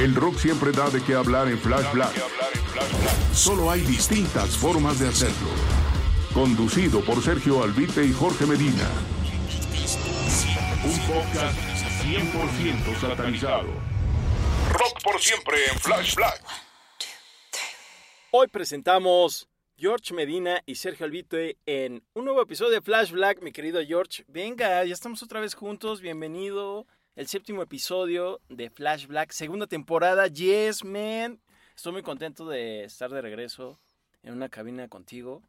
El rock siempre da de qué hablar en Flash Black. Solo hay distintas formas de hacerlo. Conducido por Sergio Albite y Jorge Medina. Un podcast 100% satanizado. Rock por siempre en Flash Black. Hoy presentamos George Medina y Sergio Albite en un nuevo episodio de Flash Black, mi querido George. Venga, ya estamos otra vez juntos, bienvenido. El séptimo episodio de Flash Black, segunda temporada. Yes, man. Estoy muy contento de estar de regreso en una cabina contigo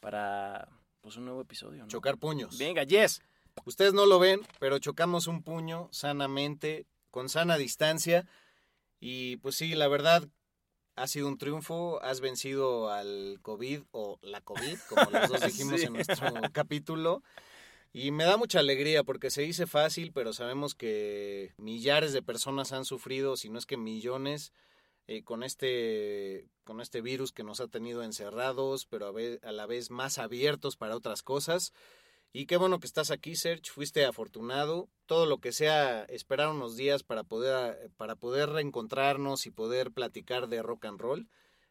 para pues, un nuevo episodio. ¿no? Chocar puños. Venga, yes. Ustedes no lo ven, pero chocamos un puño sanamente, con sana distancia. Y pues sí, la verdad, ha sido un triunfo. Has vencido al COVID o la COVID, como los dos dijimos Sí. en nuestro capítulo. Y me da mucha alegría porque se dice fácil, pero sabemos que millares de personas han sufrido, si no es que millones, eh, con, este, con este virus que nos ha tenido encerrados, pero a, la vez más abiertos para otras cosas. Y qué bueno que estás aquí, Serge. Fuiste afortunado. Todo lo que sea esperar unos días para poder, para poder reencontrarnos y poder platicar de rock and roll,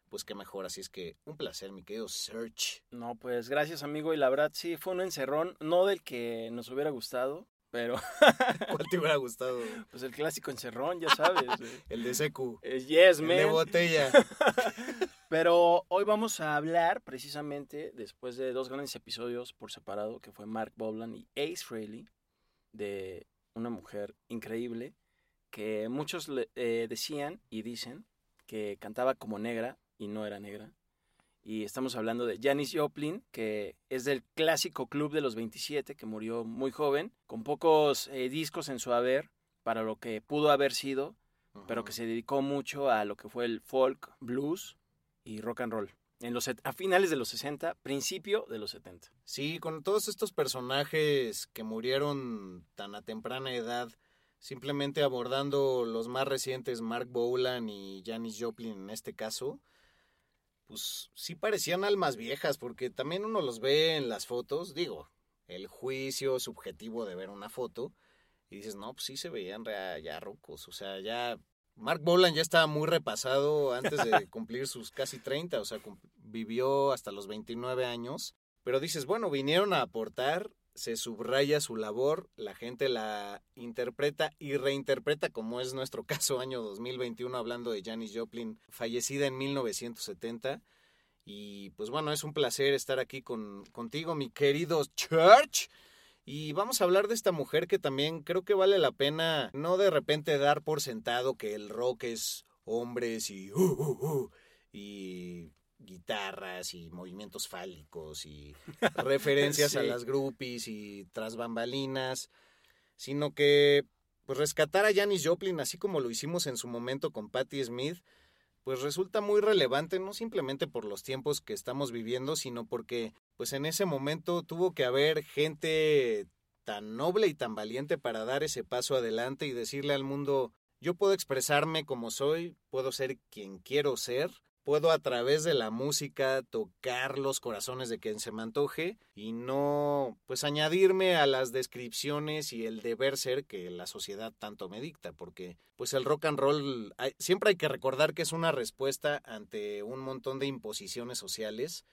pues qué mejor. Así es que un placer, mi querido Serge. No, pues gracias, amigo. Y la verdad, sí, fue un encerrón, no del que nos hubiera gustado, pero ¿Cuál te hubiera gustado? pues el clásico encerrón, ya sabes. güey. El de Secu. Eh, yes, El de man. botella. Pero hoy vamos a hablar precisamente, después de dos grandes episodios por separado, que fue Mark Bolan y Ace Frehley, de una mujer increíble, que muchos le- eh, decían y dicen que cantaba como negra y no era negra. Y estamos hablando de Janis Joplin, que es del clásico club de los 27, que murió muy joven, con pocos eh, discos en su haber para lo que pudo haber sido, pero que se dedicó mucho a lo que fue el folk, blues y rock and roll. En los, a finales de los 60, principio de los 70. Sí, con todos estos personajes que murieron tan a temprana edad, simplemente abordando los más recientes, Mark Bolan y Janis Joplin en este caso, pues sí parecían almas viejas, porque también uno los ve en las fotos, digo, el juicio subjetivo de ver una foto, y dices, no, pues sí se veían rea- ya rucos, o sea, ya... Mark Bolan ya estaba muy repasado antes de cumplir sus casi 30, o sea, vivió hasta los 29 años. Pero dices, bueno, vinieron a aportar, se subraya su labor, la gente la interpreta y reinterpreta, como es nuestro caso, año 2021, hablando de Janis Joplin, fallecida en 1970. Y pues bueno, es un placer estar aquí con, contigo, mi querido Church. Y vamos a hablar de esta mujer que también creo que vale la pena no de repente dar por sentado que el rock es hombres y uh, uh, uh, y guitarras y movimientos fálicos y referencias a las groupies y tras bambalinas, sino que pues rescatar a Janis Joplin así como lo hicimos en su momento con Patti Smith, pues resulta muy relevante no simplemente por los tiempos que estamos viviendo, sino porque pues en ese momento tuvo que haber gente tan noble y tan valiente para dar ese paso adelante y decirle al mundo, yo puedo expresarme como soy, puedo ser quien quiero ser, puedo a través de la música tocar los corazones de quien se me antoje y no pues añadirme a las descripciones y el deber ser que la sociedad tanto me dicta, porque pues el rock and roll hay- siempre hay que recordar que es una respuesta ante un montón de imposiciones sociales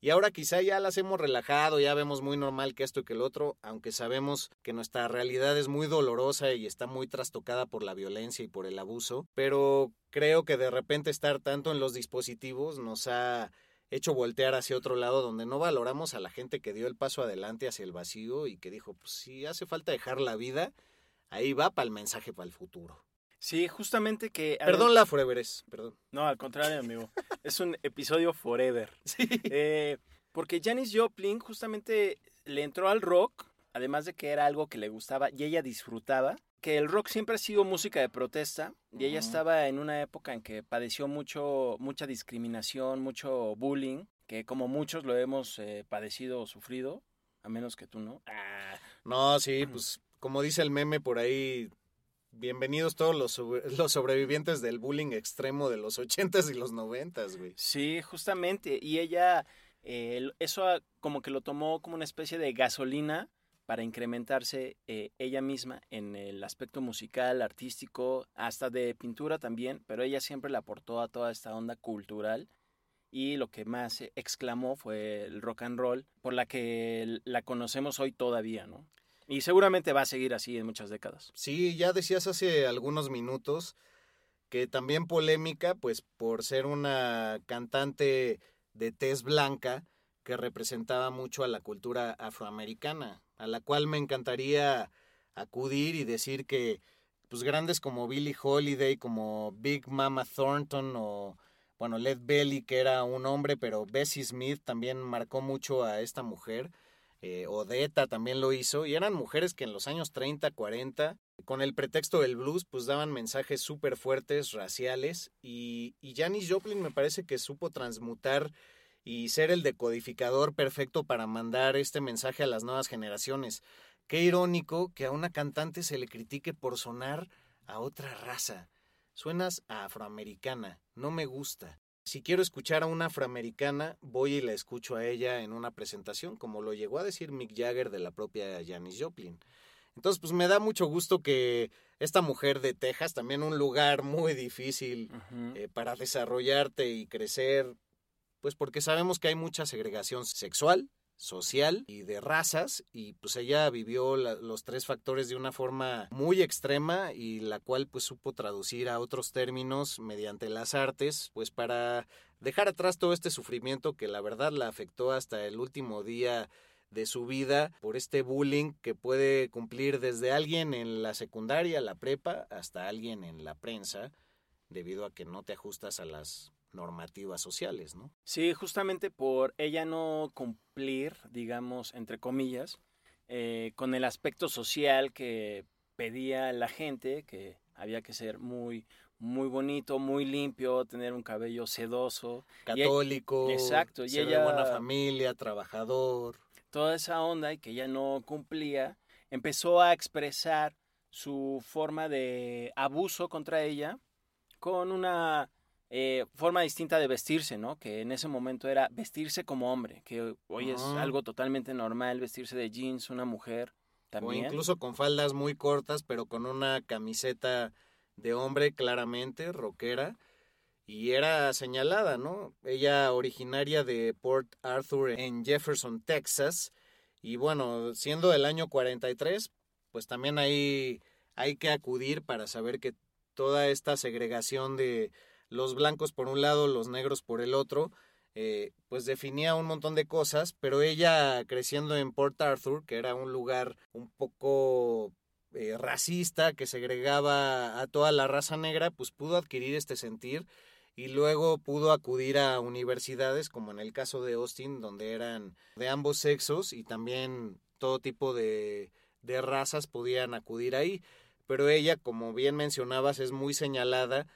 y ahora quizá ya las hemos relajado, ya vemos muy normal que esto y que el otro, aunque sabemos que nuestra realidad es muy dolorosa y está muy trastocada por la violencia y por el abuso, pero creo que de repente estar tanto en los dispositivos nos ha hecho voltear hacia otro lado donde no valoramos a la gente que dio el paso adelante hacia el vacío y que dijo, pues si hace falta dejar la vida, ahí va para el mensaje para el futuro. Sí, justamente que... Perdón la Foreveres, perdón. No, al contrario, amigo. es un episodio forever. Sí. Eh, porque Janis Joplin justamente le entró al rock, además de que era algo que le gustaba y ella disfrutaba, que el rock siempre ha sido música de protesta y ella estaba en una época en que padeció mucho, mucha discriminación, mucho bullying, que como muchos lo hemos eh, padecido o sufrido, a menos que tú no. Ah, No, sí, pues como dice el meme por ahí, bienvenidos todos los, los sobrevivientes del bullying extremo de los ochentas y los noventas, güey. Sí, justamente. Y ella, eh, eso como que lo tomó como una especie de gasolina para incrementarse eh, ella misma en el aspecto musical, artístico, hasta de pintura también, pero ella siempre le aportó a toda esta onda cultural y lo que más exclamó fue el rock and roll, por la que la conocemos hoy todavía, ¿no? Y seguramente va a seguir así en muchas décadas. Sí, ya decías hace algunos minutos que también polémica, pues por ser una cantante de tez blanca que representaba mucho a la cultura afroamericana, a la cual me encantaría acudir y decir que pues grandes como Billie Holiday, como Big Mama Thornton o bueno, Led Belly que era un hombre, pero Bessie Smith también marcó mucho a esta mujer. Eh, Odetta también lo hizo, y eran mujeres que en los años 30, 40 con el pretexto del blues, pues daban mensajes súper fuertes, raciales, y, y Janis Joplin me parece que supo transmutar y ser el decodificador perfecto para mandar este mensaje a las nuevas generaciones. Qué irónico que a una cantante se le critique por sonar a otra raza. Suenas a afroamericana, no me gusta. Si quiero escuchar a una afroamericana, voy y la escucho a ella en una presentación, como lo llegó a decir Mick Jagger de la propia Janis Joplin. Entonces, pues me da mucho gusto que esta mujer de Texas, también un lugar muy difícil eh, para desarrollarte y crecer, pues porque sabemos que hay mucha segregación sexual, social y de razas y pues ella vivió los tres factores de una forma muy extrema y la cual pues supo traducir a otros términos mediante las artes pues para dejar atrás todo este sufrimiento que la verdad la afectó hasta el último día de su vida por este bullying que puede cumplir desde alguien en la secundaria, la prepa, hasta alguien en la prensa, debido a que no te ajustas a las normativas sociales, ¿no? Sí, justamente por ella no cumplir, digamos, entre comillas, eh, con el aspecto social que pedía la gente, que había que ser muy, muy bonito, muy limpio, tener un cabello sedoso. Católico. exacto. Y ella, de buena familia, trabajador toda esa onda y que ella no cumplía, empezó a expresar su forma de abuso contra ella con una eh, forma distinta de vestirse, ¿no? Que en ese momento era vestirse como hombre, que hoy es ah. algo totalmente normal vestirse de jeans, una mujer también. O incluso con faldas muy cortas, pero con una camiseta de hombre claramente, rockera y era señalada, ¿no? Ella originaria de Port Arthur en Jefferson, Texas, y bueno, siendo del año 43, pues también ahí hay que acudir para saber que toda esta segregación de los blancos por un lado, los negros por el otro, eh, pues definía un montón de cosas, pero ella creciendo en Port Arthur, que era un lugar un poco eh, racista que segregaba a toda la raza negra, pues pudo adquirir este sentir y luego pudo acudir a universidades, como en el caso de Austin, donde eran de ambos sexos y también todo tipo de, de razas podían acudir ahí. Pero ella, como bien mencionabas, es muy señalada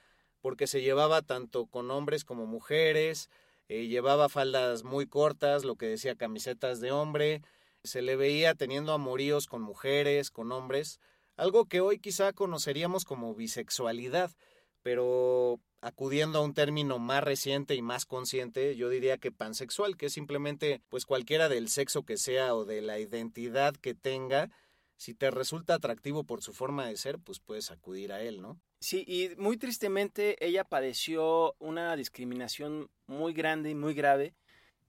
porque se llevaba tanto con hombres como mujeres, eh, llevaba faldas muy cortas, lo que decía camisetas de hombre, se le veía teniendo amoríos con mujeres, con hombres, algo que hoy quizá conoceríamos como bisexualidad, pero acudiendo a un término más reciente y más consciente, yo diría que pansexual, que es simplemente pues cualquiera del sexo que sea o de la identidad que tenga, si te resulta atractivo por su forma de ser, pues puedes acudir a él, ¿no? Sí, y muy tristemente ella padeció una discriminación muy grande y muy grave,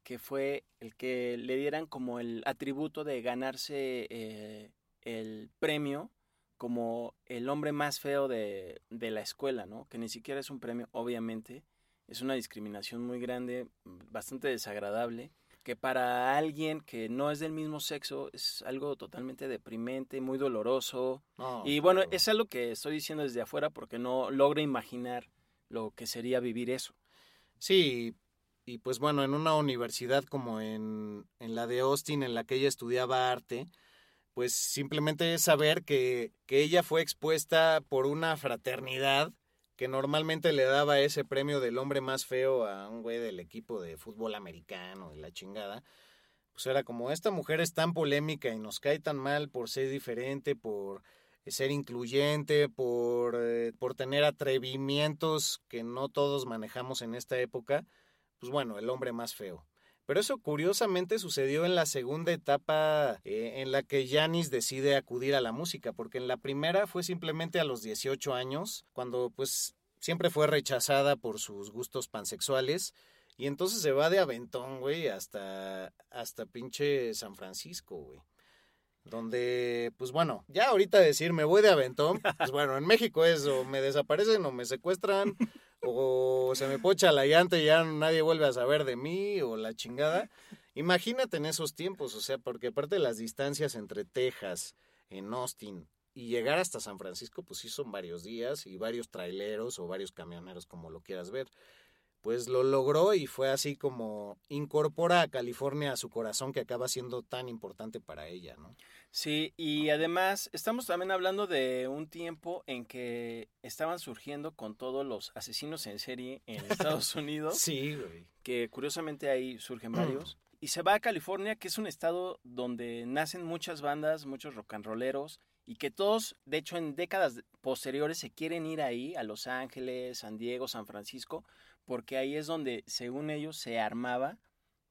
que fue el que le dieran como el atributo de ganarse eh, el premio como el hombre más feo de, de, la escuela, ¿no? Que ni siquiera es un premio, obviamente. Es una discriminación muy grande, bastante desagradable, que para alguien que no es del mismo sexo es algo totalmente deprimente, muy doloroso. y bueno, es algo que estoy diciendo desde afuera porque no logro imaginar lo que sería vivir eso. Sí, y pues bueno, en una universidad como en, en la de Austin, en la que ella estudiaba arte, pues simplemente es saber que, que ella fue expuesta por una fraternidad que normalmente le daba ese premio del hombre más feo a un güey del equipo de fútbol americano y la chingada. Pues era como, esta mujer es tan polémica y nos cae tan mal por ser diferente, por ser incluyente, por, eh, por tener atrevimientos que no todos manejamos en esta época, pues bueno, el hombre más feo. Pero eso curiosamente sucedió en la segunda etapa eh, en la que Janis decide acudir a la música, porque en la primera fue simplemente a los 18 años, cuando pues siempre fue rechazada por sus gustos pansexuales. Y entonces se va de aventón, güey, hasta, hasta pinche San Francisco, güey. Donde, pues bueno, ya ahorita decir me voy de aventón, pues bueno, en México es o me desaparecen o me secuestran o se me pocha la llanta y ya nadie vuelve a saber de mí o la chingada. Imagínate en esos tiempos, o sea, porque aparte de las distancias entre Texas, en Austin y llegar hasta San Francisco, pues sí son varios días y varios traileros o varios camioneros, como lo quieras ver pues lo logró y fue así como incorpora a California a su corazón que acaba siendo tan importante para ella, ¿no? Sí, y además estamos también hablando de un tiempo en que estaban surgiendo con todos los asesinos en serie en Estados Unidos. sí, güey. Que curiosamente ahí surgen varios. y se va a California, que es un estado donde nacen muchas bandas, muchos rock and rolleros, y que todos, de hecho, en décadas posteriores se quieren ir ahí, a Los Ángeles, San Diego, San Francisco, porque ahí es donde, según ellos, se armaba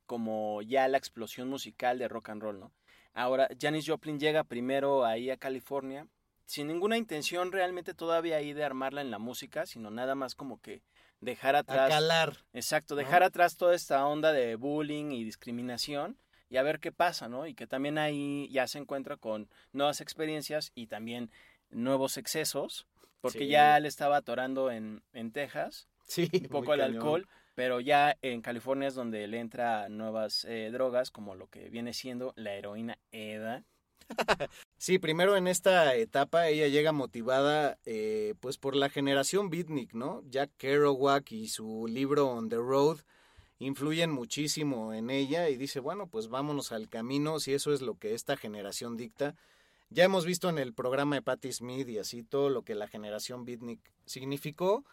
como ya la explosión musical de rock and roll, ¿no? Ahora, Janis Joplin llega primero ahí a California, sin ninguna intención realmente todavía ahí de armarla en la música, sino nada más como que dejar atrás... calar. Exacto, dejar atrás toda esta onda de bullying y discriminación y a ver qué pasa, ¿no? Y que también ahí ya se encuentra con nuevas experiencias y también nuevos excesos, porque ya le estaba atorando en, en Texas Sí, un poco el alcohol, pero ya en California es donde le entra nuevas eh, drogas, como lo que viene siendo la heroína EDA. sí, primero en esta etapa ella llega motivada eh, pues por la generación beatnik, ¿no? Jack Kerouac y su libro On the Road influyen muchísimo en ella y dice, bueno, pues vámonos al camino, si eso es lo que esta generación dicta. Ya hemos visto en el programa de Patti Smith y así todo lo que la generación beatnik significó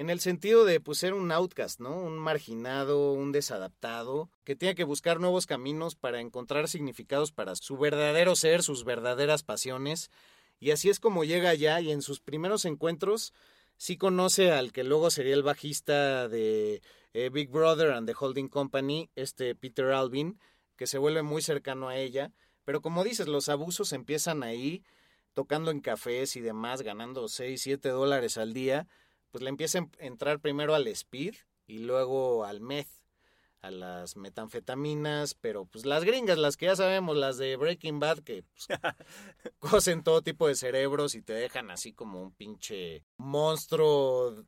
en el sentido de pues, ser un outcast, ¿no? Un marginado, un desadaptado, que tiene que buscar nuevos caminos para encontrar significados para su verdadero ser, sus verdaderas pasiones. Y así es como llega allá y en sus primeros encuentros sí conoce al que luego sería el bajista de eh, Big Brother and the Holding Company, este Peter Alvin, que se vuelve muy cercano a ella. Pero como dices, los abusos empiezan ahí, tocando en cafés y demás, ganando 6, 7 dólares al día pues le empieza a entrar primero al speed y luego al meth, a las metanfetaminas, pero pues las gringas, las que ya sabemos, las de Breaking Bad, que pues, cosen todo tipo de cerebros y te dejan así como un pinche monstruo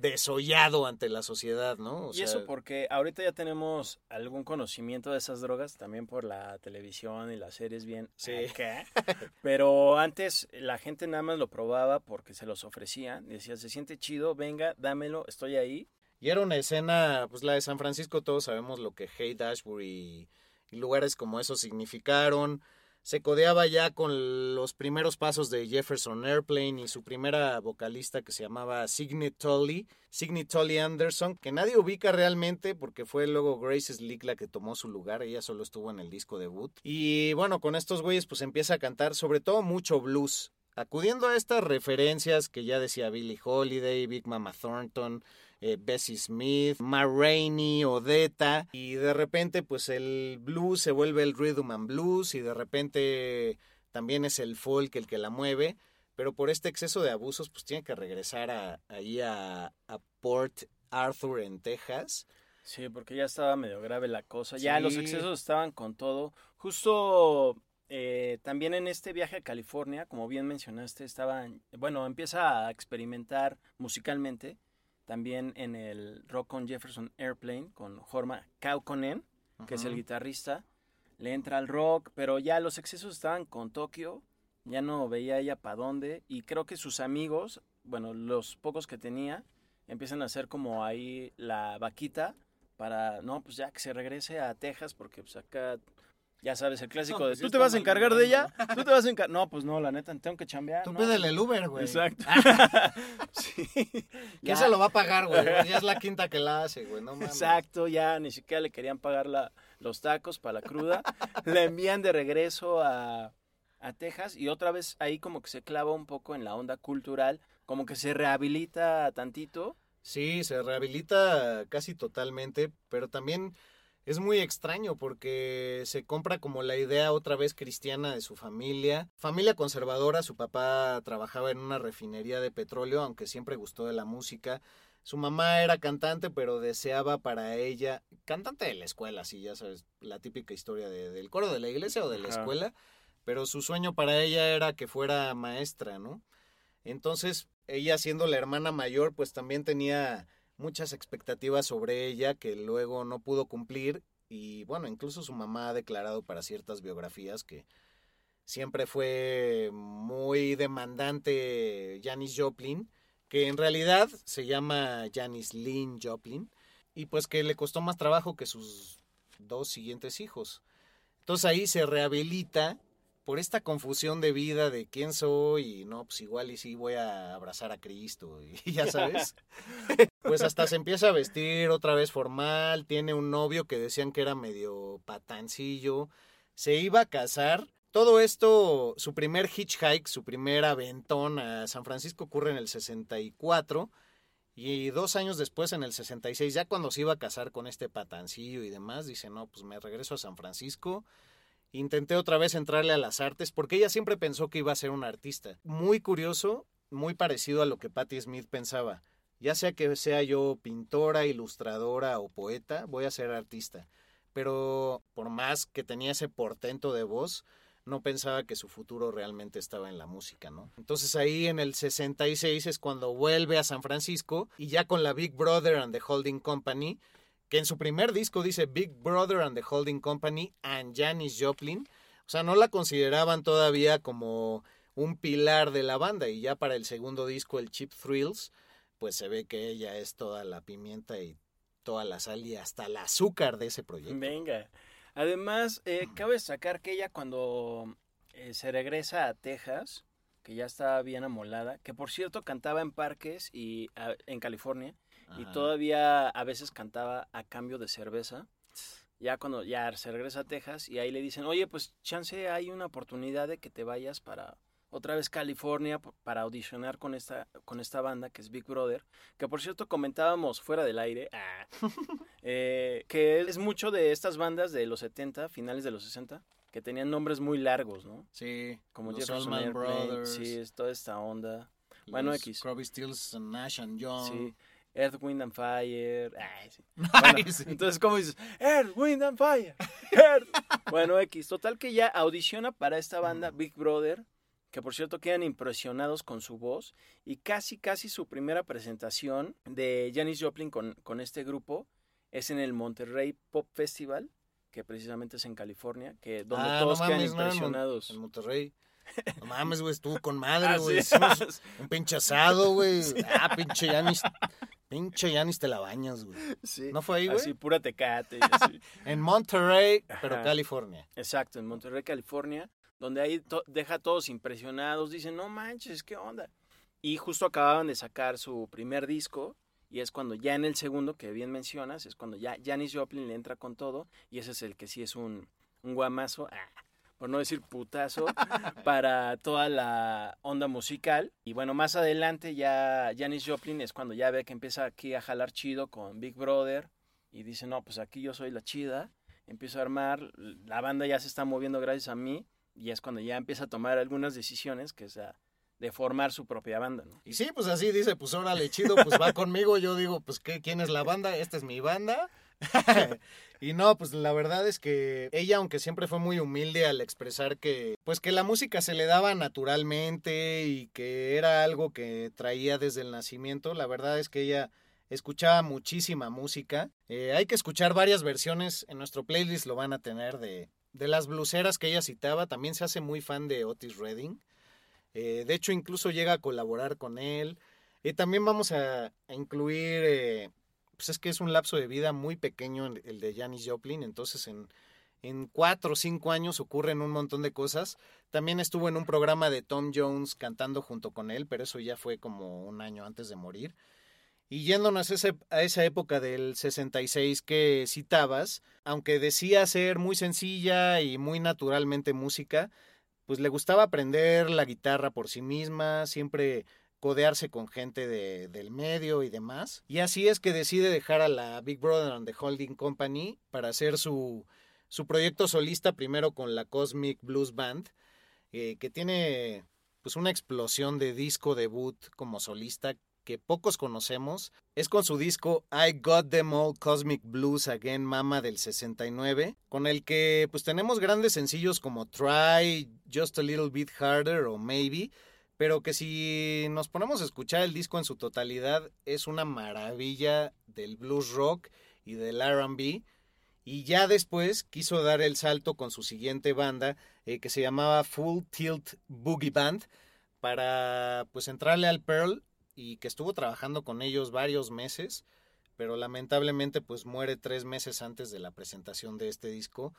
desollado ante la sociedad, ¿no? y eso porque ahorita ya tenemos algún conocimiento de esas drogas, también por la televisión y las series bien. Sí. Pero antes la gente nada más lo probaba porque se los ofrecían. Decía, se siente chido, venga, dámelo, estoy ahí. Y era una escena, pues la de San Francisco, todos sabemos lo que Haight Ashbury y lugares como eso significaron se codeaba ya con los primeros pasos de Jefferson Airplane y su primera vocalista que se llamaba Signe Tully, Signe Tully Anderson, que nadie ubica realmente porque fue luego Grace Slick la que tomó su lugar, ella solo estuvo en el disco debut. Y bueno, con estos güeyes pues empieza a cantar sobre todo mucho blues, acudiendo a estas referencias que ya decía Billie Holiday, Big Mama Thornton, eh, Bessie Smith, Ma Rainey, Odetta, y de repente pues el blues se vuelve el rhythm and blues y de repente también es el folk el que la mueve, pero por este exceso de abusos pues tiene que regresar a, ahí a, Port Arthur en Texas. Sí, porque ya estaba medio grave la cosa, ya los excesos estaban con todo. Justo eh, también en este viaje a California, como bien mencionaste, estaba, bueno, empieza a experimentar musicalmente también en el Rock on Jefferson Airplane con Jorma Kaukonen, que es el guitarrista. Le entra al rock, pero ya los excesos estaban con Tokio, ya no veía ella para dónde. Y creo que sus amigos, bueno, los pocos que tenía, empiezan a hacer como ahí la vaquita para, no, pues ya que se regrese a Texas, porque pues acá ya sabes, el clásico de, pues ¿tú te vas a encargar de ella? ¿Tú te vas a encargar? No, pues no, la neta, tengo que chambear. Tú pídele el Uber, güey. Exacto. sí. ¿Quién se lo va a pagar, güey? Ya es la quinta que la hace, güey, no mames. Exacto, ya ni siquiera le querían pagar la, los tacos para la cruda. la envían de regreso a, a Texas y otra vez ahí como que se clava un poco en la onda cultural, como que se rehabilita tantito. Sí, se rehabilita casi totalmente, pero también es muy extraño porque se compra como la idea otra vez cristiana de su familia. Familia conservadora, su papá trabajaba en una refinería de petróleo, aunque siempre gustó de la música. Su mamá era cantante, pero deseaba para ella, cantante de la escuela, sí, ya sabes, la típica historia del coro de la iglesia o de la escuela, pero su sueño para ella era que fuera maestra, ¿no? Entonces, ella siendo la hermana mayor, pues también tenía muchas expectativas sobre ella que luego no pudo cumplir y bueno, incluso su mamá ha declarado para ciertas biografías que siempre fue muy demandante Janis Joplin que en realidad se llama Janis Lynn Joplin, y pues que le costó más trabajo que sus dos siguientes hijos. Entonces ahí se rehabilita por esta confusión de vida de quién soy y no, pues igual y sí voy a abrazar a Cristo y ya sabes. pues hasta se empieza a vestir otra vez formal, tiene un novio que decían que era medio patancillo, se iba a casar todo esto, su primer hitchhike, su primer aventón a San Francisco ocurre en el 64 y dos años después, en el 66, ya cuando se iba a casar con este patancillo y demás, dice, no, pues me regreso a San Francisco. Intenté otra vez entrarle a las artes porque ella siempre pensó que iba a ser una artista. Muy curioso, muy parecido a lo que Patti Smith pensaba. Ya sea que sea yo pintora, ilustradora o poeta, voy a ser artista. Pero por más que tenía ese portento de voz, no pensaba que su futuro realmente estaba en la música. Entonces ahí en el 66 es cuando vuelve a San Francisco y ya con la Big Brother and the Holding Company, que en su primer disco dice Big Brother and the Holding Company and Janis Joplin, o sea, no la consideraban todavía como un pilar de la banda y ya para el segundo disco, el Cheap Thrills, pues se ve que ella es toda la pimienta y toda la sal y hasta el azúcar de ese proyecto. Venga. Además, eh, cabe destacar que ella cuando eh, se regresa a Texas, que ya está bien amolada, que por cierto cantaba en parques y en California, y todavía a veces cantaba a cambio de cerveza. Ya cuando ya se regresa a Texas y ahí le dicen, oye, pues chance hay una oportunidad de que te vayas para otra vez California para audicionar con esta, con esta banda que es Big Brother, que por cierto comentábamos fuera del aire, ah, eh, que es mucho de estas bandas de los 70, finales de los 60, que tenían nombres muy largos, ¿no? Sí, como Jefferson Brothers. Sí, es toda esta onda. Bueno, X. Crosby, Stills, Nash and Young. Sí. Earth, Wind and Fire. Ay, sí. Entonces, ¿cómo dices? Earth, Wind and Fire. bueno, X. Total que ya audiciona para esta banda Big Brother que por cierto quedan impresionados con su voz y casi casi su primera presentación de Janis Joplin con, con este grupo es en el Monterrey Pop Festival, que precisamente es en California, que donde ah, todos quedan impresionados. en Monterrey. No mames, güey, estuvo con madre, güey. un pinche asado, güey. Ah, pinche Janis. Pinche Janis te la bañas, güey. Sí. ¿No fue ahí, güey? Así, pura tecate. en Monterrey, pero California. Exacto, en Monterrey, California donde ahí deja a todos impresionados, dicen, no manches, ¿qué onda? Y justo acababan de sacar su primer disco, y es cuando ya en el segundo, que bien mencionas, es cuando ya Janis Joplin le entra con todo, y ese es el que sí es un, un guamazo, ah, por no decir putazo, para toda la onda musical. Y bueno, más adelante ya Janis Joplin es cuando ya ve que empieza aquí a jalar chido con Big Brother, y dice, no, pues aquí yo soy la chida, empiezo a armar, la banda ya se está moviendo gracias a mí, y es cuando ya empieza a tomar algunas decisiones, que sea de formar su propia banda, ¿no? Y sí, pues así dice, pues órale, chido, pues va conmigo, yo digo, pues ¿qué, ¿quién es la banda? Esta es mi banda. y no, pues la verdad es que ella, aunque siempre fue muy humilde al expresar que, pues que la música se le daba naturalmente y que era algo que traía desde el nacimiento, la verdad es que ella escuchaba muchísima música. Eh, hay que escuchar varias versiones, en nuestro playlist lo van a tener de, de las bluseras que ella citaba, también se hace muy fan de Otis Redding. Eh, de hecho, incluso llega a colaborar con él. Y también vamos a, incluir, eh, pues es que es un lapso de vida muy pequeño el de Janis Joplin, entonces en, en cuatro o cinco años ocurren un montón de cosas. También estuvo en un programa de Tom Jones cantando junto con él, pero eso ya fue como un año antes de morir. Y yéndonos a, esa época del 66 que citabas, aunque decía ser muy sencilla y muy naturalmente música, pues le gustaba aprender la guitarra por sí misma, siempre codearse con gente de, del medio y demás. Y así es que decide dejar a la Big Brother and the Holding Company para hacer su, su proyecto solista primero con la Cosmic Blues Band, eh, que tiene pues una explosión de disco debut como solista que pocos conocemos. Es con su disco I Got Them All Cosmic Blues Again Mama del 69, con el que pues tenemos grandes sencillos como Try, Just a Little Bit Harder o Maybe, pero que si nos ponemos a escuchar el disco en su totalidad es una maravilla del blues rock y del RB. Y ya después quiso dar el salto con su siguiente banda eh, que se llamaba Full Tilt Boogie Band para pues entrarle al Pearl y que estuvo trabajando con ellos varios meses, pero lamentablemente pues muere tres meses antes de la presentación de este disco,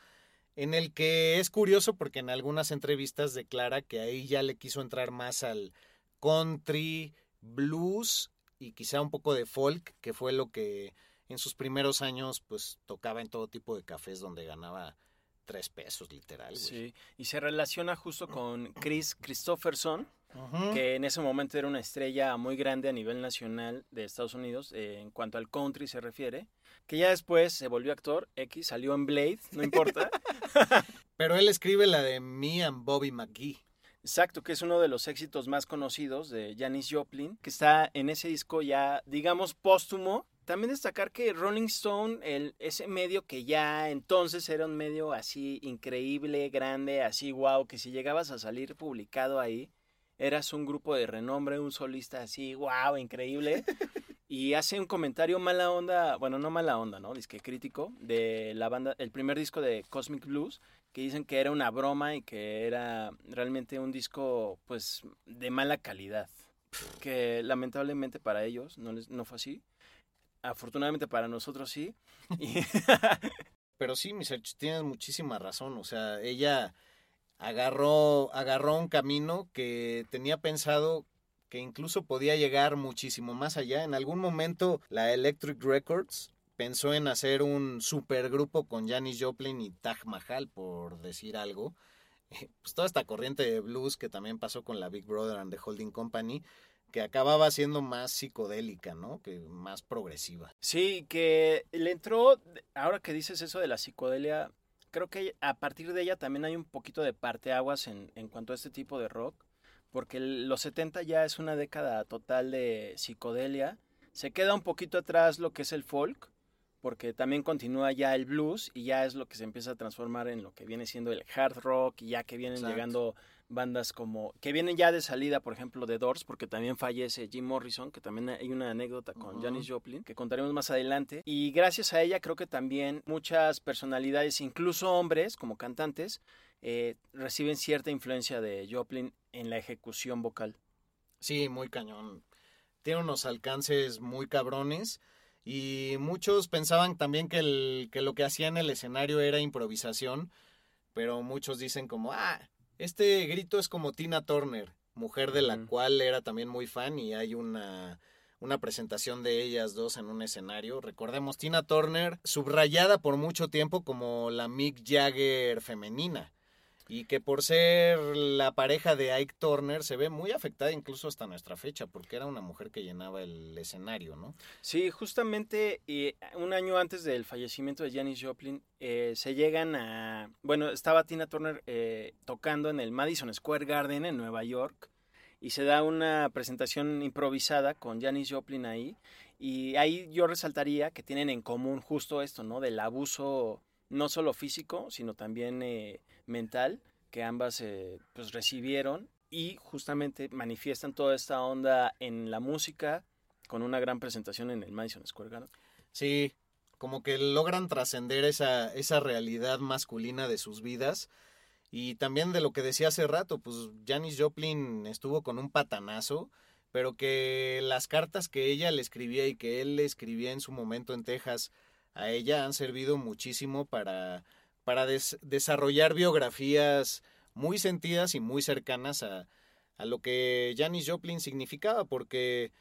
en el que es curioso porque en algunas entrevistas declara que ahí ya le quiso entrar más al country, blues y quizá un poco de folk, que fue lo que en sus primeros años pues tocaba en todo tipo de cafés donde ganaba tres pesos literal. Sí, y se relaciona justo con Chris Christopherson, que en ese momento era una estrella muy grande a nivel nacional de Estados Unidos eh, en cuanto al country se refiere, que ya después se volvió actor, X, salió en Blade, no importa. Pero él escribe la de Me and Bobby McGee. Exacto, que es uno de los éxitos más conocidos de Janis Joplin, que está en ese disco ya, digamos, póstumo. También destacar que Rolling Stone, el, ese medio que ya entonces era un medio así increíble, grande, así wow, que si llegabas a salir publicado ahí, eras un grupo de renombre, un solista así, wow, increíble. Y hace un comentario mala onda, bueno, no mala onda, ¿no? Disque crítico de la banda, el primer disco de Cosmic Blues, que dicen que era una broma y que era realmente un disco, pues, de mala calidad. Que lamentablemente para ellos no, les, no fue así. Afortunadamente para nosotros sí. Pero sí, mis tienes muchísima razón. O sea, ella agarró, agarró un camino que tenía pensado que incluso podía llegar muchísimo más allá. En algún momento la Electric Records pensó en hacer un supergrupo con Janis Joplin y Taj Mahal, por decir algo. Pues toda esta corriente de blues que también pasó con la Big Brother and the Holding Company, que acababa siendo más psicodélica, ¿no? Que más progresiva. Sí, que le entró, ahora que dices eso de la psicodelia, creo que a partir de ella también hay un poquito de parteaguas en, en cuanto a este tipo de rock, porque los 70 ya es una década total de psicodelia. Se queda un poquito atrás lo que es el folk, porque también continúa ya el blues y ya es lo que se empieza a transformar en lo que viene siendo el hard rock y ya que vienen llegando bandas como que vienen ya de salida, por ejemplo, de Doors, porque también fallece Jim Morrison, que también hay una anécdota con Janis Joplin, que contaremos más adelante. Y gracias a ella creo que también muchas personalidades, incluso hombres como cantantes, eh, reciben cierta influencia de Joplin en la ejecución vocal. Sí, muy cañón. Tiene unos alcances muy cabrones. Y muchos pensaban también que, el, que lo que hacía en el escenario era improvisación, pero muchos dicen como, ah, este grito es como Tina Turner, mujer de la cual era también muy fan y hay una, una presentación de ellas dos en un escenario. Recordemos, Tina Turner, subrayada por mucho tiempo como la Mick Jagger femenina y que por ser la pareja de Ike Turner se ve muy afectada incluso hasta nuestra fecha, porque era una mujer que llenaba el escenario, ¿no? Sí, justamente un año antes del fallecimiento de Janis Joplin, eh, se llegan a... Bueno, estaba Tina Turner eh, tocando en el Madison Square Garden en Nueva York y se da una presentación improvisada con Janis Joplin ahí. Y ahí yo resaltaría que tienen en común justo esto, ¿no? Del abuso no solo físico, sino también eh, mental, que ambas eh, pues recibieron y justamente manifiestan toda esta onda en la música con una gran presentación en el Madison Square Garden. Sí, como que logran trascender esa, esa realidad masculina de sus vidas. Y también de lo que decía hace rato, pues Janis Joplin estuvo con un patanazo, pero que las cartas que ella le escribía y que él le escribía en su momento en Texas a ella han servido muchísimo para, para desarrollar biografías muy sentidas y muy cercanas a, a lo que Janis Joplin significaba, porque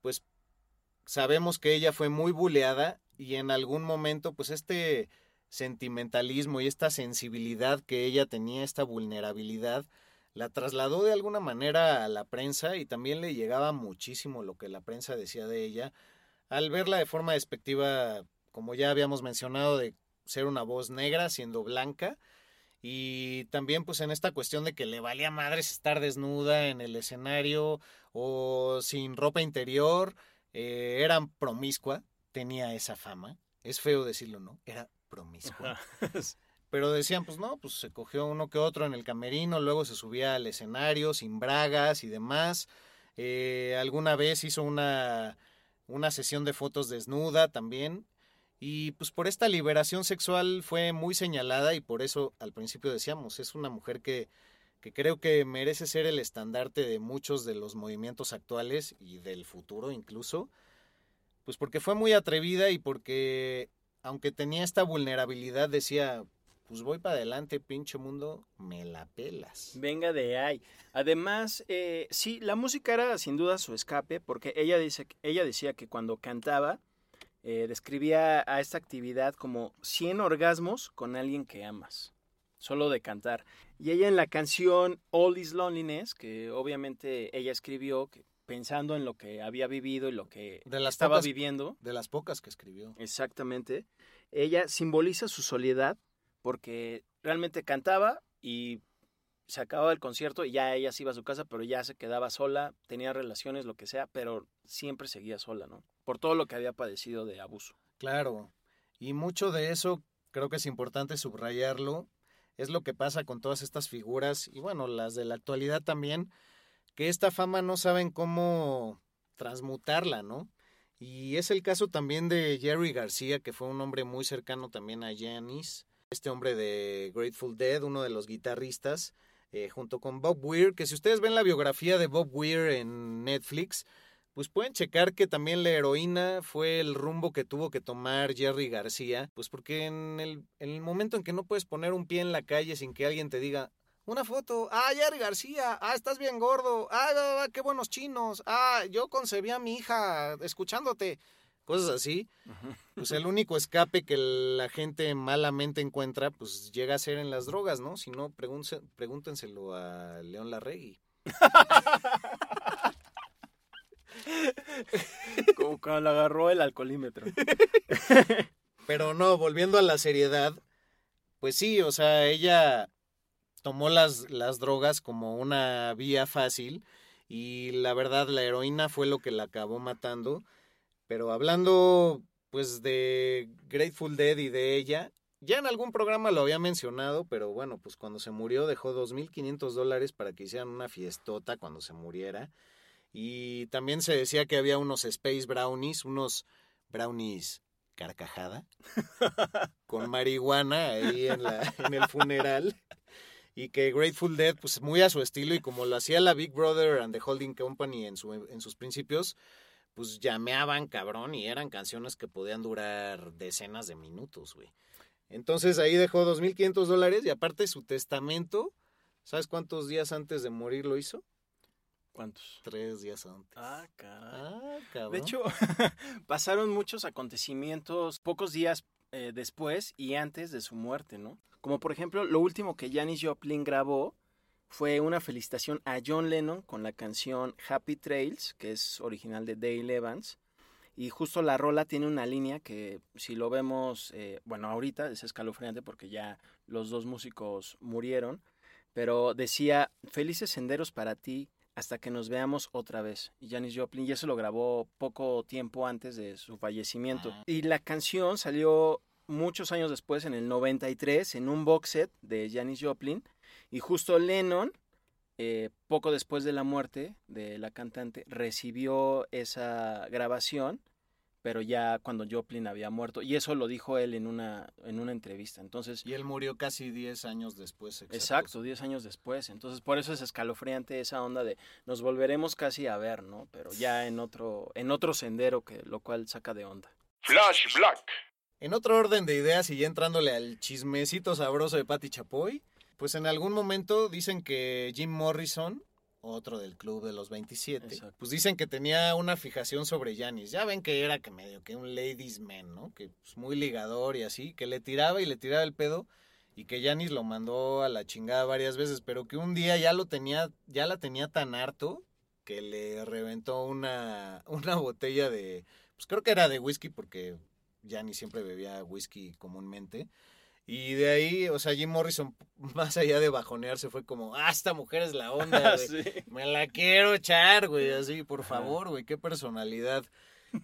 pues sabemos que ella fue muy buleada y en algún momento pues este sentimentalismo y esta sensibilidad que ella tenía, esta vulnerabilidad, la trasladó de alguna manera a la prensa y también le llegaba muchísimo lo que la prensa decía de ella, al verla de forma despectiva, como ya habíamos mencionado, de ser una voz negra siendo blanca, y también pues en esta cuestión de que le valía madres estar desnuda en el escenario o sin ropa interior, eh, era promiscua, tenía esa fama, es feo decirlo, ¿no? Era promiscua. Pero decían, pues no, pues se cogió uno que otro en el camerino, luego se subía al escenario sin bragas y demás. Eh, alguna vez hizo una, una sesión de fotos desnuda también. Y pues por esta liberación sexual fue muy señalada y por eso al principio decíamos, es una mujer que, que creo que merece ser el estandarte de muchos de los movimientos actuales y del futuro incluso. Pues porque fue muy atrevida y porque aunque tenía esta vulnerabilidad decía, pues voy para adelante, pinche mundo, me la pelas. Venga de ahí. Además, eh, sí, la música era sin duda su escape, porque ella, dice, ella decía que cuando cantaba, eh, describía a esta actividad como 100 orgasmos con alguien que amas, solo de cantar. Y ella en la canción All Is Loneliness, que obviamente ella escribió pensando en lo que había vivido y lo que estaba viviendo. De las pocas que escribió. Exactamente. Ella simboliza su soledad porque realmente cantaba y se acababa el concierto y ya ella se iba a su casa, pero ya se quedaba sola, tenía relaciones, lo que sea, pero siempre seguía sola, ¿no? Por todo lo que había padecido de abuso. Claro, y mucho de eso creo que es importante subrayarlo, es lo que pasa con todas estas figuras y bueno, las de la actualidad también, que esta fama no saben cómo transmutarla, ¿no? Y es el caso también de Jerry García, que fue un hombre muy cercano también a Janis, este hombre de Grateful Dead, uno de los guitarristas, eh, junto con Bob Weir, que si ustedes ven la biografía de Bob Weir en Netflix, pues pueden checar que también la heroína fue el rumbo que tuvo que tomar Jerry García, pues porque en el, en el momento en que no puedes poner un pie en la calle sin que alguien te diga, una foto, ah, Jerry García, ah, estás bien gordo, ah, qué buenos chinos, ah, yo concebí a mi hija escuchándote cosas así, pues el único escape que la gente malamente encuentra, pues llega a ser en las drogas, ¿no? Si no, pregúntenselo a León Larregui. Como cuando agarró el alcoholímetro. Pero no, volviendo a la seriedad, pues sí, o sea, ella tomó las, las drogas como una vía fácil y la verdad la heroína fue lo que la acabó matando pero hablando pues de Grateful Dead y de ella, ya en algún programa lo había mencionado, pero bueno, pues cuando se murió dejó 2.500 dólares para que hicieran una fiestota cuando se muriera. Y también se decía que había unos Space Brownies, unos brownies carcajada, con marihuana ahí en, la, en el funeral. Y que Grateful Dead, pues muy a su estilo y como lo hacía la Big Brother and the Holding Company en, su, en sus principios, pues llameaban cabrón y eran canciones que podían durar decenas de minutos, güey. Entonces ahí dejó 2.500 dólares y aparte su testamento, ¿sabes cuántos días antes de morir lo hizo? ¿Cuántos? Tres días antes. Ah, ah cabrón. De hecho, pasaron muchos acontecimientos pocos días eh, después y antes de su muerte, ¿no? Como por ejemplo, lo último que Janis Joplin grabó fue una felicitación a John Lennon con la canción Happy Trails, que es original de Dale Evans. Y justo la rola tiene una línea que si lo vemos, eh, bueno, ahorita es escalofriante porque ya los dos músicos murieron, pero decía, felices senderos para ti hasta que nos veamos otra vez. Y Janis Joplin, y eso lo grabó poco tiempo antes de su fallecimiento. Ah. Y la canción salió muchos años después, en el 93, en un box set de Janis Joplin, y justo Lennon, eh, poco después de la muerte de la cantante, recibió esa grabación, pero ya cuando Joplin había muerto. Y eso lo dijo él en una, en una entrevista. Entonces, y él murió casi 10 años después. Exacto, 10 años después. Entonces, por eso es escalofriante esa onda de nos volveremos casi a ver, ¿no? Pero ya en otro, en otro sendero, que, lo cual saca de onda. Flash Black. En otro orden de ideas y ya entrándole al chismecito sabroso de Patti Chapoy, pues en algún momento dicen que Jim Morrison, otro del club de los 27, pues dicen que tenía una fijación sobre Janis. Ya ven que era que medio que un ladies man, ¿no? Que pues muy ligador y así, que le tiraba y le tiraba el pedo. y que Janis lo mandó a la chingada varias veces, pero que un día ya lo tenía, ya la tenía tan harto que le reventó una, una botella de, pues creo que era de whisky porque Janis siempre bebía whisky comúnmente. Y de ahí, o sea, Jim Morrison, más allá de bajonearse, fue como, ah, esta mujer es la onda, güey. Me la quiero echar, güey, así, por favor, güey, qué personalidad.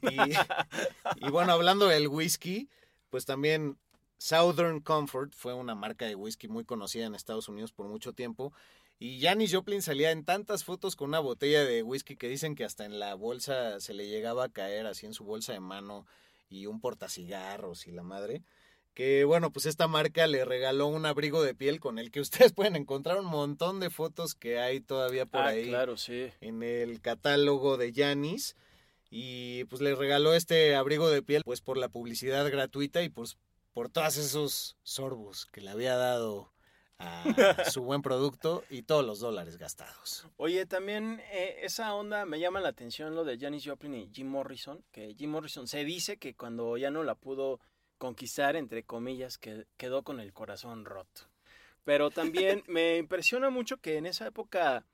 Y, y bueno, hablando del whisky, pues también Southern Comfort fue una marca de whisky muy conocida en Estados Unidos por mucho tiempo. Y Janis Joplin salía en tantas fotos con una botella de whisky que dicen que hasta en la bolsa se le llegaba a caer, así en su bolsa de mano, y un portacigarros y la madre que bueno, pues esta marca le regaló un abrigo de piel con el que ustedes pueden encontrar un montón de fotos que hay todavía por ah, ahí claro, sí. en el catálogo de Yanis y pues le regaló este abrigo de piel pues por la publicidad gratuita y pues por todos esos sorbos que le había dado a su buen producto y todos los dólares gastados. Oye, también eh, esa onda me llama la atención lo de Janis Joplin y Jim Morrison, que Jim Morrison se dice que cuando ya no la pudo conquistar, entre comillas, que quedó con el corazón roto. Pero también me impresiona mucho que en esa época,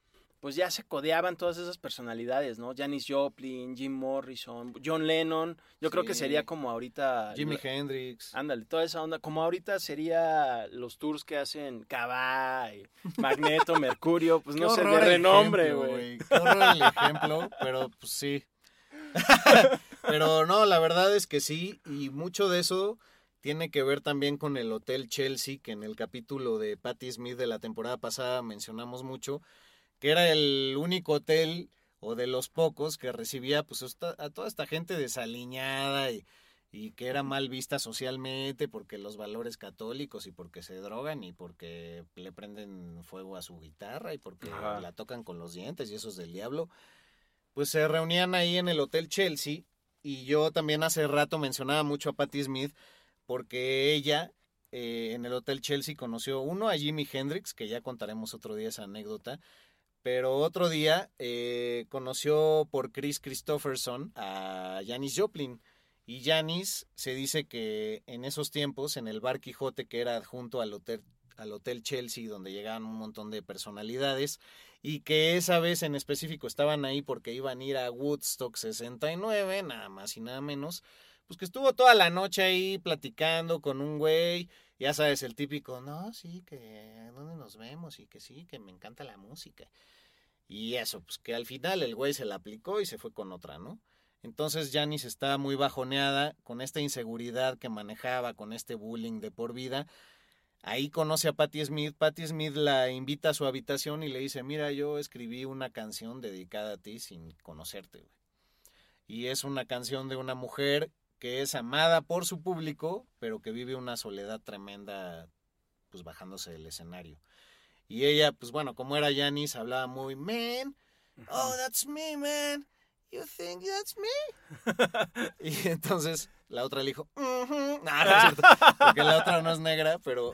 pues ya se codeaban todas esas personalidades, ¿no? Janis Joplin, Jim Morrison, John Lennon. Yo creo que sería como ahorita. Jimi Hendrix. Ándale, toda esa onda. Como ahorita sería los tours que hacen Cabá, Magneto, Mercurio, pues no sé, de renombre, güey. Qué el ejemplo, pero pues sí. Pero no, la verdad es que sí, y mucho de eso tiene que ver también con el Hotel Chelsea, que en el capítulo de Patti Smith de la temporada pasada mencionamos mucho, que era el único hotel o de los pocos que recibía pues a toda esta gente desaliñada y, y que era mal vista socialmente porque los valores católicos y porque se drogan y porque le prenden fuego a su guitarra y porque la tocan con los dientes y eso es del diablo pues se reunían ahí en el Hotel Chelsea y yo también hace rato mencionaba mucho a Patti Smith porque ella eh, en el Hotel Chelsea conoció uno a Jimi Hendrix, que ya contaremos otro día esa anécdota, pero otro día eh, conoció por Chris Christopherson a Janis Joplin. Y Janis se dice que en esos tiempos, en el Bar Quijote, que era junto al Hotel, al Hotel Chelsea, donde llegaban un montón de personalidades, y que esa vez en específico estaban ahí porque iban a ir a Woodstock 69, nada más y nada menos, pues que estuvo toda la noche ahí platicando con un güey, ya sabes, el típico, no, sí, que dónde nos vemos y que sí, que me encanta la música. Y eso, pues que al final el güey se la aplicó y se fue con otra, ¿no? Entonces Janice estaba muy bajoneada con esta inseguridad que manejaba, con este bullying de por vida, Ahí conoce a Patti Smith. Patti Smith la invita a su habitación y le dice, mira, yo escribí una canción dedicada a ti sin conocerte. Y es una canción de una mujer que es amada por su público, pero que vive una soledad tremenda, pues bajándose del escenario. Y ella, pues bueno, como era Janis, hablaba muy, man, oh, that's me, man. You think that's me? y entonces la otra le dijo, no, no es cierto, porque la otra no es negra, pero,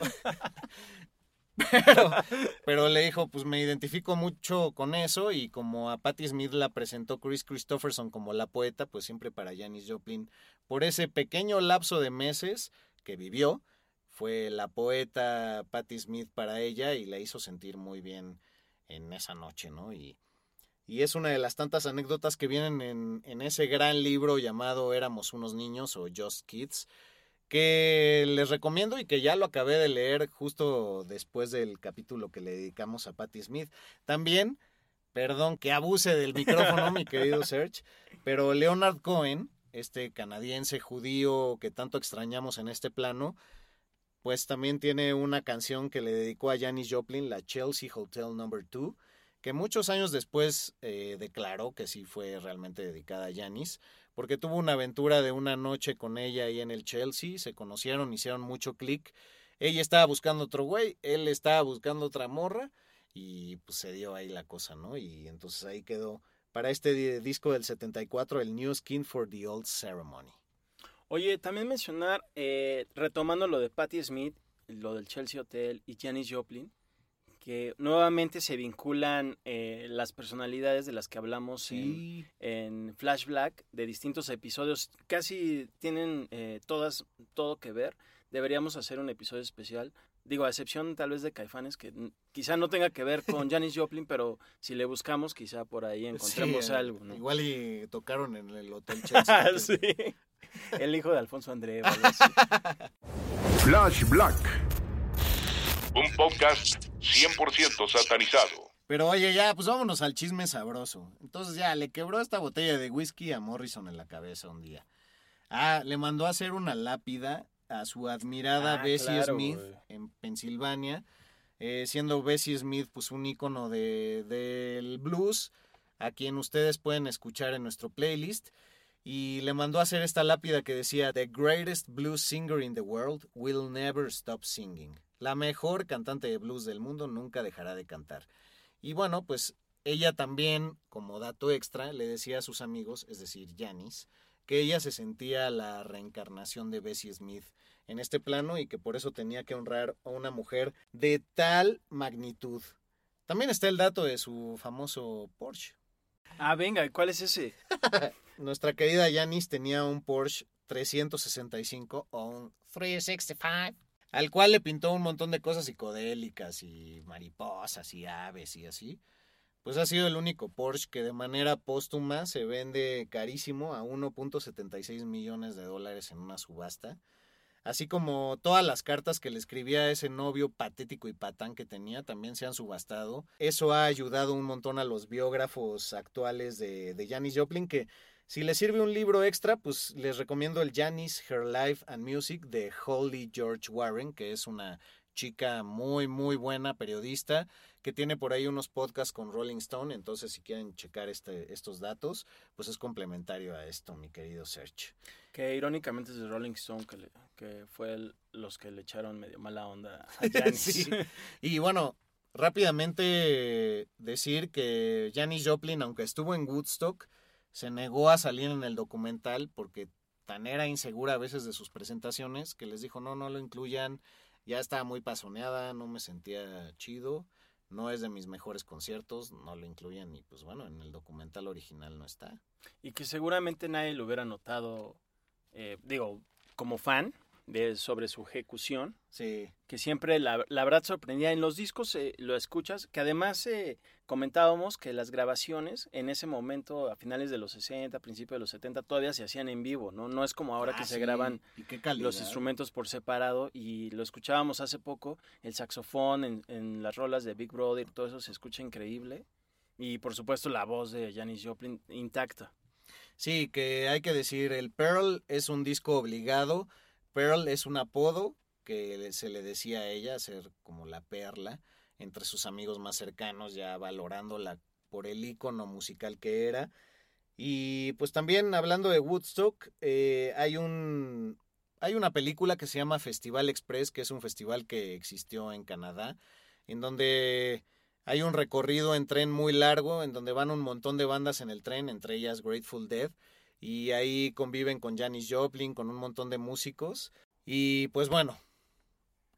pero, pero le dijo, pues me identifico mucho con eso y como a Patti Smith la presentó Chris Christopherson como la poeta, pues siempre para Janis Joplin, por ese pequeño lapso de meses que vivió, fue la poeta Patti Smith para ella y la hizo sentir muy bien en esa noche, ¿no? Y, y es una de las tantas anécdotas que vienen en, en, ese gran libro llamado Éramos unos niños o Just Kids, que les recomiendo y que ya lo acabé de leer justo después del capítulo que le dedicamos a Patti Smith. También, perdón que abuse del micrófono, mi querido Serge, pero Leonard Cohen, este canadiense judío que tanto extrañamos en este plano, pues también tiene una canción que le dedicó a Janis Joplin, la Chelsea Hotel Number 2 que muchos años después eh, declaró que sí fue realmente dedicada a Janis, porque tuvo una aventura de una noche con ella ahí en el Chelsea, se conocieron, hicieron mucho clic. Ella estaba buscando otro güey, él estaba buscando otra morra y pues se dio ahí la cosa, ¿no? Y entonces ahí quedó para este disco del 74 el New Skin for the Old Ceremony. Oye, también mencionar, eh, retomando lo de Patti Smith, lo del Chelsea Hotel y Janis Joplin, que nuevamente se vinculan eh, las personalidades de las que hablamos en, Flash Black de distintos episodios. Casi tienen eh, todas todo que ver. Deberíamos hacer un episodio especial Digo, a excepción tal vez de Caifanes, que quizá no tenga que ver con Janis Joplin, pero si le buscamos, quizá por ahí encontremos Sí, algo, ¿no? Igual y tocaron en el Hotel Chelsea. sí. El hijo de Alfonso André. Flash Black. Un podcast 100% satanizado. Pero oye, ya, pues vámonos al chisme sabroso. Entonces ya, le quebró esta botella de whisky a Morrison en la cabeza un día. Ah, le mandó a hacer una lápida a su admirada Ah, Bessie claro, Smith en Pensilvania, eh, siendo Bessie Smith pues un ícono de, del blues, a quien ustedes pueden escuchar en nuestro playlist. Y le mandó a hacer esta lápida que decía, The greatest blues singer in the world will never stop singing. La mejor cantante de blues del mundo nunca dejará de cantar. Y bueno, pues ella también, como dato extra, le decía a sus amigos, es decir, Janis, que ella se sentía la reencarnación de Bessie Smith en este plano y que por eso tenía que honrar a una mujer de tal magnitud. También está el dato de su famoso Porsche. Ah, venga, ¿y ¿cuál es ese? Nuestra querida Janis tenía un Porsche 365 o un 365, al cual le pintó un montón de cosas psicodélicas y mariposas y aves y así. Pues ha sido el único Porsche que de manera póstuma se vende carísimo a 1.76 millones de dólares en una subasta. Así como todas las cartas que le escribía a ese novio patético y patán que tenía también se han subastado. Eso ha ayudado un montón a los biógrafos actuales de, de Janis Joplin que si les sirve un libro extra, pues les recomiendo el Janis, Her Life and Music de Holly George Warren, que es una chica muy, muy buena periodista, que tiene por ahí unos podcasts con Rolling Stone, entonces si quieren checar este, estos datos, pues es complementario a esto, mi querido Serge. Que irónicamente es de Rolling Stone, que, le- que fue el- los que le echaron medio mala onda a Janis. Sí. Y bueno, rápidamente decir que Janis Joplin, aunque estuvo en Woodstock, se negó a salir en el documental porque tan era insegura a veces de sus presentaciones que les dijo no, no lo incluyan, ya estaba muy pasoneada, no me sentía chido, no es de mis mejores conciertos, no lo incluyan y pues bueno, en el documental original no está. Y que seguramente nadie lo hubiera notado, eh, digo, como fan de, sobre su ejecución, Sí, que siempre la, la verdad sorprendía. En los discos eh, lo escuchas, que además eh, comentábamos que las grabaciones en ese momento, a finales de los 60, principios de los 70, todavía se hacían en vivo, ¿no? No es como ahora que Ah, se sí, graban los instrumentos por separado y lo escuchábamos hace poco, el saxofón en, en las rolas de Big Brother, todo eso se escucha increíble. Y por supuesto la voz de Janis Joplin intacta. Sí, que hay que decir, el Pearl es un disco obligado. Pearl es un apodo que se le decía a ella, ser como la perla, entre sus amigos más cercanos, ya valorándola por el icono musical que era. Y pues también hablando de Woodstock, eh, hay un hay una película que se llama Festival Express, que es un festival que existió en Canadá, en donde hay un recorrido en tren muy largo, en donde van un montón de bandas en el tren, entre ellas Grateful Dead, y ahí conviven con Janis Joplin, con un montón de músicos. Y pues bueno,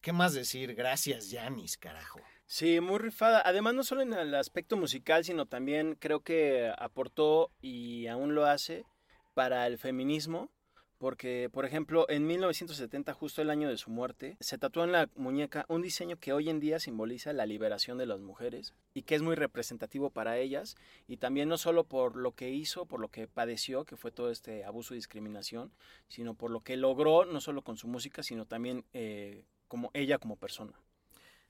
¿qué más decir? Gracias, Janis, carajo. Sí, muy rifada. Además, no solo en el aspecto musical, sino también creo que aportó y aún lo hace para el feminismo. Porque, por ejemplo, en 1970, justo el año de su muerte, se tatuó en la muñeca un diseño que hoy en día simboliza la liberación de las mujeres y que es muy representativo para ellas. Y también no solo por lo que hizo, por lo que padeció, que fue todo este abuso y discriminación, sino por lo que logró, no solo con su música, sino también eh, como ella como persona.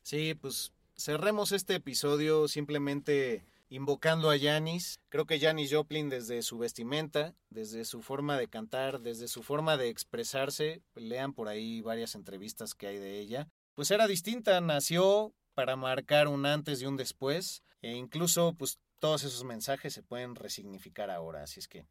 Sí, pues cerremos este episodio simplemente invocando a Janis. Creo que Janis Joplin desde su vestimenta, desde su forma de cantar, desde su forma de expresarse, lean por ahí varias entrevistas que hay de ella, pues era distinta, nació para marcar un antes y un después, e incluso pues todos esos mensajes se pueden resignificar ahora, así es que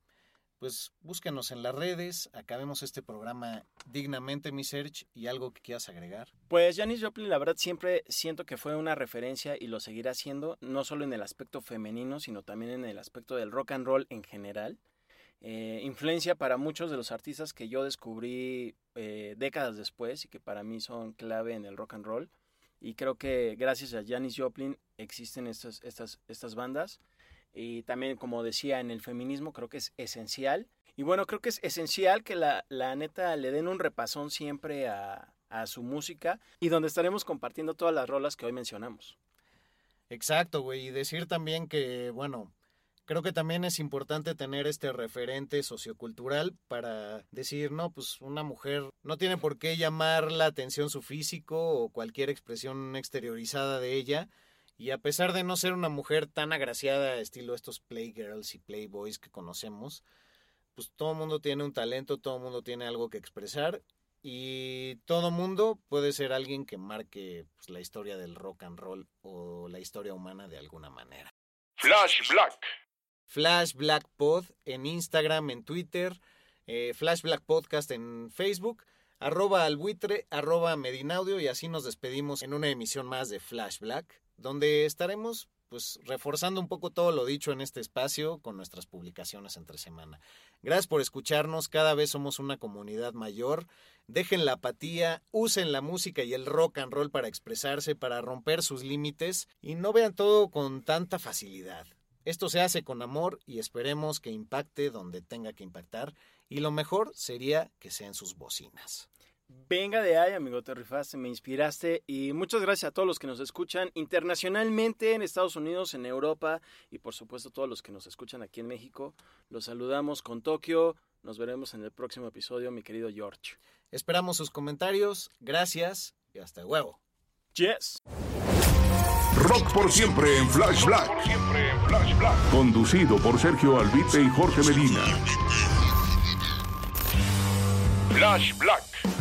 pues búsquenos en las redes, acabemos este programa dignamente, mi Search, y algo que quieras agregar. Pues Janis Joplin, la verdad, siempre siento que fue una referencia y lo seguirá siendo, no solo en el aspecto femenino, sino también en el aspecto del rock and roll en general. Eh, influencia para muchos de los artistas que yo descubrí eh, décadas después y que para mí son clave en el rock and roll. Y creo que gracias a Janis Joplin existen estas, estas, estas bandas. Y también, como decía, en el feminismo creo que es esencial. Y bueno, creo que es esencial que la, la neta le den un repasón siempre a, a su música y donde estaremos compartiendo todas las rolas que hoy mencionamos. Exacto, güey. Y decir también que, bueno, creo que también es importante tener este referente sociocultural para decir, no, pues una mujer no tiene por qué llamar la atención su físico o cualquier expresión exteriorizada de ella. Y a pesar de no ser una mujer tan agraciada, estilo estos playgirls y playboys que conocemos, pues todo mundo tiene un talento, todo mundo tiene algo que expresar y todo mundo puede ser alguien que marque pues, la historia del rock and roll o la historia humana de alguna manera. Flash Black. Flash Black Pod en Instagram, en Twitter, eh, Flash Black Podcast en Facebook, arroba albuitre, arroba medinaudio y así nos despedimos en una emisión más de Flash Black, donde estaremos pues reforzando un poco todo lo dicho en este espacio con nuestras publicaciones entre semana. Gracias por escucharnos, cada vez somos una comunidad mayor. Dejen la apatía, usen la música y el rock and roll para expresarse, para romper sus límites y no vean todo con tanta facilidad. Esto se hace con amor y esperemos que impacte donde tenga que impactar y lo mejor sería que sean sus bocinas. Venga de ahí, amigo, te rifaste, me inspiraste y muchas gracias a todos los que nos escuchan internacionalmente en Estados Unidos, en Europa y por supuesto todos los que nos escuchan aquí en México. Los saludamos con Tokio, nos veremos en el próximo episodio, mi querido George. Esperamos sus comentarios, gracias y hasta luego. Yes. Rock por siempre en Flash Black. Conducido por Sergio Albite y Jorge Medina. Flash Black.